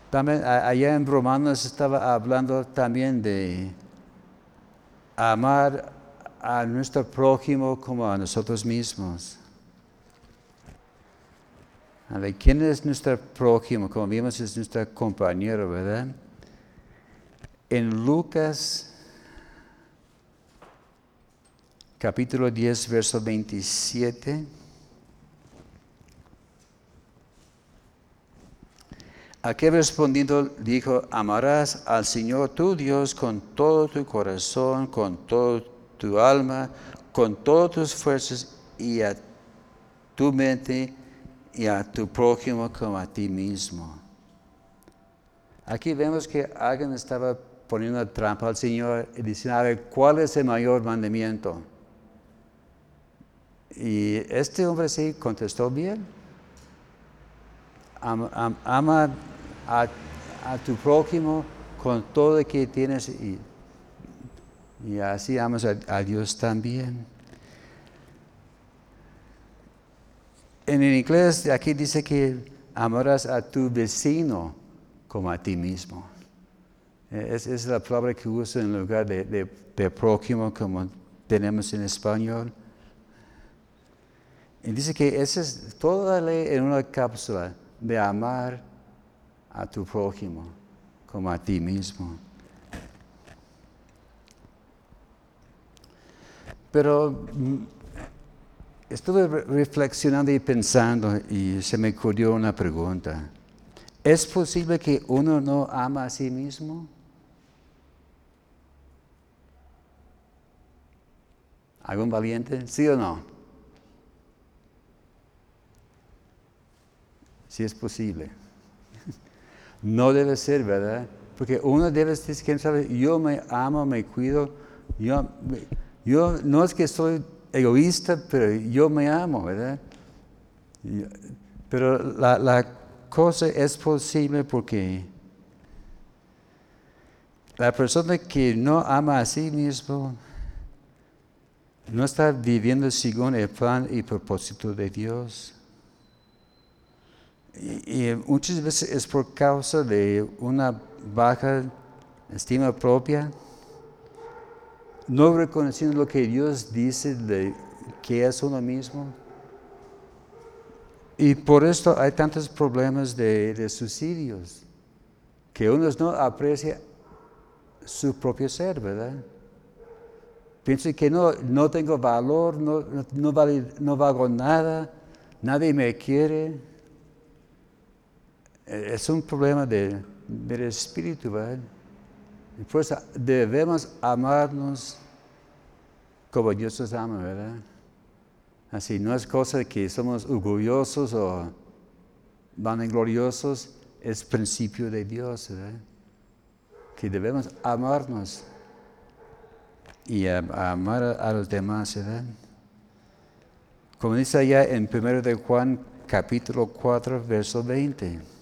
También allá en Romanos estaba hablando también de amar a nuestro prójimo como a nosotros mismos. A ver, ¿quién es nuestro prójimo? Como vimos, es nuestro compañero, ¿verdad? En Lucas, capítulo 10, verso 27. Aquel respondiendo dijo, amarás al Señor tu Dios con todo tu corazón, con toda tu alma, con todas tus fuerzas y a tu mente y a tu prójimo como a ti mismo. Aquí vemos que alguien estaba poniendo trampa al Señor y diciendo, a ver, ¿cuál es el mayor mandamiento? Y este hombre sí contestó bien. Ama, a, tu prójimo con todo lo que tienes y, así amas a Dios también. En el inglés aquí dice que amarás a tu vecino como a ti mismo. Esa es la palabra que usa en lugar de, prójimo como tenemos en español. Y dice que esa es toda la ley en una cápsula de amar a tu prójimo como a ti mismo. Pero estuve reflexionando y pensando y se me ocurrió una pregunta. ¿Es posible que uno no ama a sí mismo? ¿Algún valiente? ¿Sí o no? Sí es posible. No debe ser, ¿verdad? Porque uno debe decir, sabe, yo me amo, me cuido, yo, yo no es que soy egoísta, pero yo me amo, ¿verdad? Pero la, cosa es posible porque la persona que no ama a sí mismo no está viviendo según el plan y propósito de Dios. Y, y, muchas veces es por causa de una baja estima propia no reconociendo lo que Dios dice de que es uno mismo. Y por esto hay tantos problemas de, suicidios, que uno no aprecia su propio ser, ¿verdad? Pienso que no, no tengo valor, no, no, no valgo nada, nadie me quiere. Es un problema de, del espíritu, ¿verdad? por eso debemos amarnos como Dios nos ama, ¿verdad? Así, no es cosa de que somos orgullosos o vanagloriosos, es principio de Dios, ¿verdad? Que debemos amarnos y amar a, los demás, ¿verdad? Como dice allá en 1 de Juan capítulo 4, verso 20.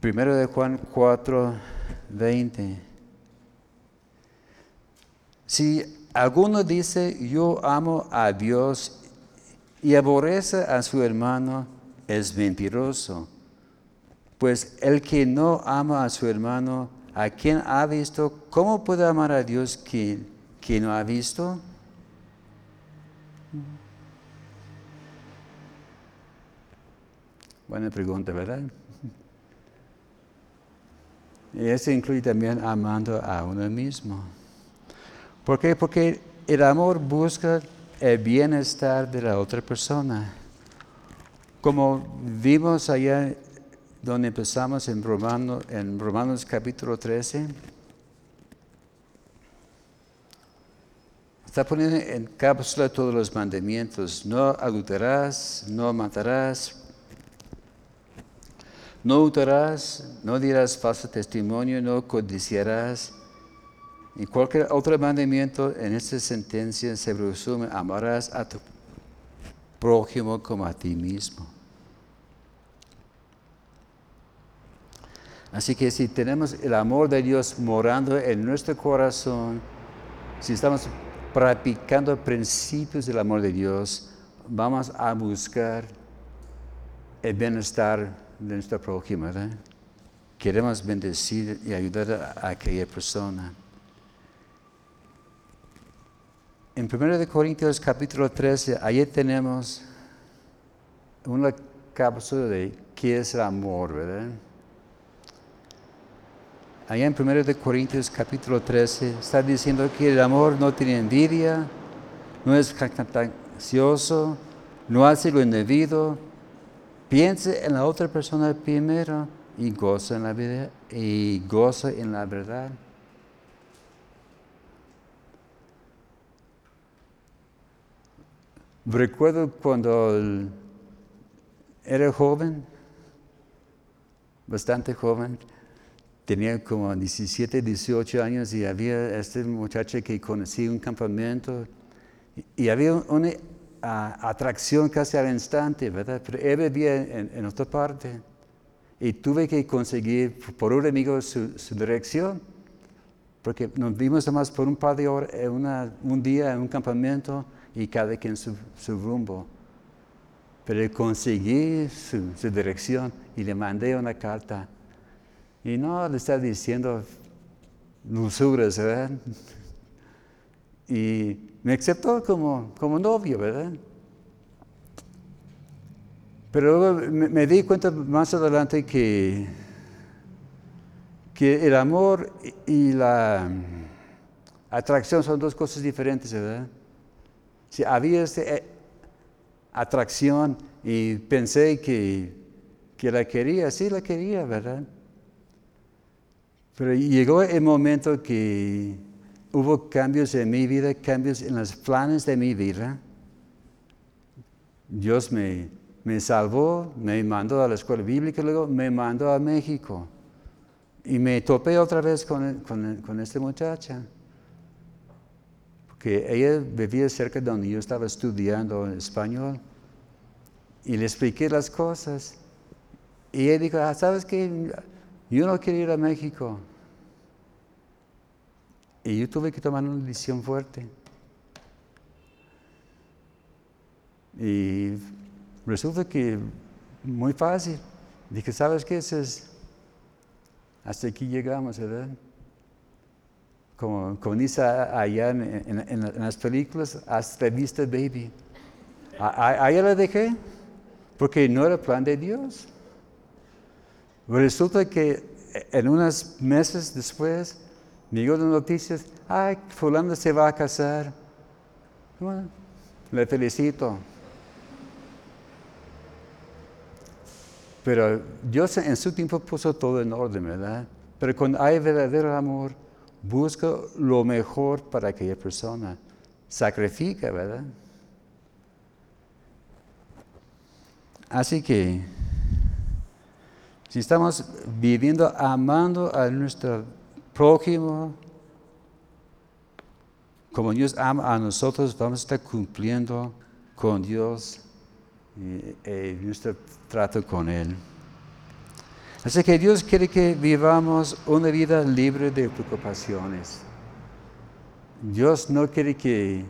Primero de Juan 4, 20. Si alguno dice, yo amo a Dios y aborrece a su hermano, es mentiroso. Pues el que no ama a su hermano, a quien ha visto, ¿cómo puede amar a Dios que, que no ha visto? Buena pregunta, ¿verdad? Y eso incluye también amando a uno mismo. ¿Por qué? Porque el amor busca el bienestar de la otra persona. Como vimos allá donde empezamos en, Romano, en Romanos capítulo 13, está poniendo en cápsula todos los mandamientos. No adulterarás, no matarás, no hurtarás, no dirás falso testimonio, no codiciarás. Y cualquier otro mandamiento en esta sentencia se resume, amarás a tu prójimo como a ti mismo. Así que si tenemos el amor de Dios morando en nuestro corazón, si estamos practicando principios del amor de Dios, vamos a buscar el bienestar de nuestra prójima. Queremos bendecir y ayudar a, aquella persona. En 1 Corintios capítulo 13, ahí tenemos una cápsula de qué es el amor, ¿verdad? Allá en 1 Corintios capítulo 13 está diciendo que el amor no tiene envidia, no es jactancioso, no hace lo indebido, Piense en la otra persona primero y goza en la vida y goza en la verdad. Recuerdo cuando era joven, bastante joven, tenía como 17, 18 años y había este muchacho que conocí en un campamento y, había una atracción casi al instante, ¿verdad? Pero él vivía en, otra parte y tuve que conseguir por un amigo su, dirección porque nos vimos además por un par de horas, un día en un campamento y cada quien su, su rumbo. Pero conseguí su, su dirección y le mandé una carta y no le está diciendo lusuras, ¿verdad? [LAUGHS] Y me aceptó como, como novio, ¿verdad? Pero luego me, di cuenta más adelante que, que el amor y la atracción son dos cosas diferentes, ¿verdad? Si había esta eh, atracción y pensé que, que la quería, sí la quería, ¿verdad? Pero llegó el momento que hubo cambios en mi vida, cambios en los planes de mi vida. Dios me, salvó, me mandó a la escuela bíblica, luego me mandó a México. Y me topé otra vez con, con, esta muchacha. Porque ella vivía cerca de donde yo estaba estudiando español. Y le expliqué las cosas. Y ella dijo, ah, ¿sabes qué? Yo no quiero ir a México. Y yo tuve que tomar una decisión fuerte. Y resulta que muy fácil. Dije, ¿sabes qué? Es, hasta aquí llegamos, ¿verdad? Como, como dice allá en, las películas, hasta vista baby. Allá la dejé porque no era plan de Dios. Resulta que en unos meses después llegó las noticias, ay, fulano se va a casar. Bueno, le felicito. Pero Dios en su tiempo puso todo en orden, ¿verdad? Pero cuando hay verdadero amor, busca lo mejor para aquella persona. Sacrifica, ¿verdad? Así que, si estamos viviendo amando a nuestra prójimo, como Dios ama a nosotros, vamos a estar cumpliendo con Dios y, nuestro trato con Él. Así que Dios quiere que vivamos una vida libre de preocupaciones. Dios no quiere que,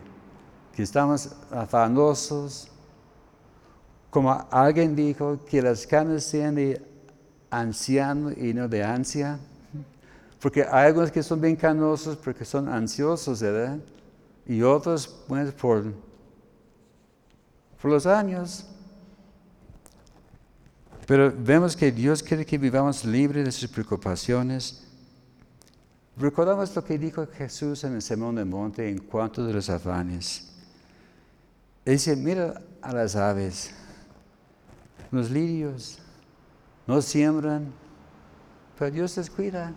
que estamos afanosos. Como alguien dijo, que las canas sean de anciano y no de ansia. Porque hay algunos que son bien canosos porque son ansiosos, ¿verdad? Y otros, pues, por, por los años. Pero vemos que Dios quiere que vivamos libres de sus preocupaciones. Recordamos lo que dijo Jesús en el Sermón del Monte en cuanto de los afanes. Él dice, mira a las aves, los lirios, no siembran, pero Dios les cuida.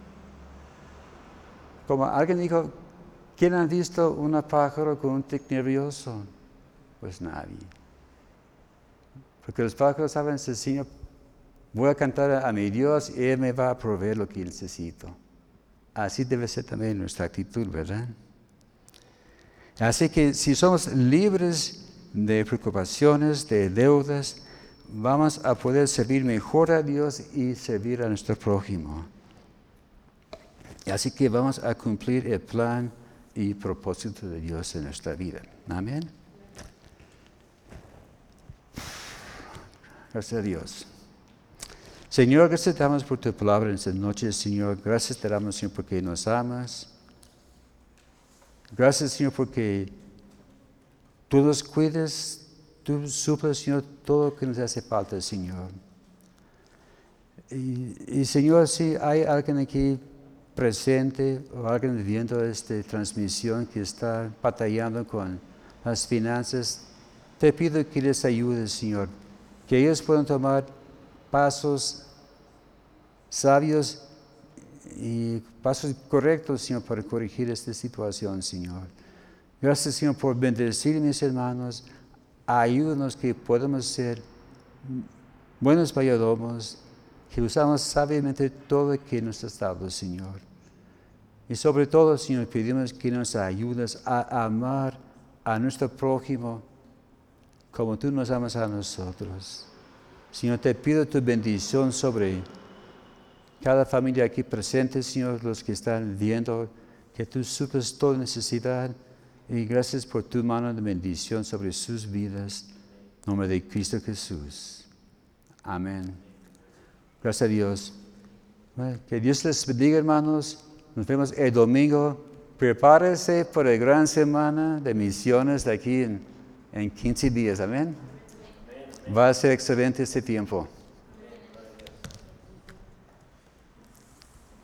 Como alguien dijo, ¿quién ha visto un pájaro con un tic nervioso? Pues nadie. Porque los pájaros saben, Señor, voy a cantar a mi Dios y Él me va a proveer lo que necesito. Así debe ser también nuestra actitud, ¿verdad? Así que si somos libres de preocupaciones, de deudas, vamos a poder servir mejor a Dios y servir a nuestro prójimo. Así que vamos a cumplir el plan y propósito de Dios en nuestra vida. Amén. Gracias a Dios. Señor, gracias te damos por tu palabra en esta noche, Señor. Gracias te damos, Señor, porque nos amas. Gracias, Señor, porque tú nos cuidas, tú suples, Señor, todo lo que nos hace falta, Señor. Y, y Señor, si hay alguien aquí presente o alguien viendo esta transmisión que está batallando con las finanzas, te pido que les ayudes, Señor, que ellos puedan tomar pasos sabios y pasos correctos, Señor, para corregir esta situación, Señor. Gracias, Señor, por bendecir a mis hermanos. Ayúdanos que podamos ser buenos mayordomos que usamos sabiamente todo lo que nos has dado, Señor. Y sobre todo, Señor, pedimos que nos ayudes a amar a nuestro prójimo como tú nos amas a nosotros. Señor, te pido tu bendición sobre cada familia aquí presente, Señor, los que están viendo, que tú suples toda necesidad. Y gracias por tu mano de bendición sobre sus vidas. En nombre de Cristo Jesús. Amén. Gracias a Dios. Que Dios les bendiga, hermanos. Nos vemos el domingo. Prepárese por la gran semana de misiones de aquí en, en 15 días. Amén. Va a ser excelente este tiempo.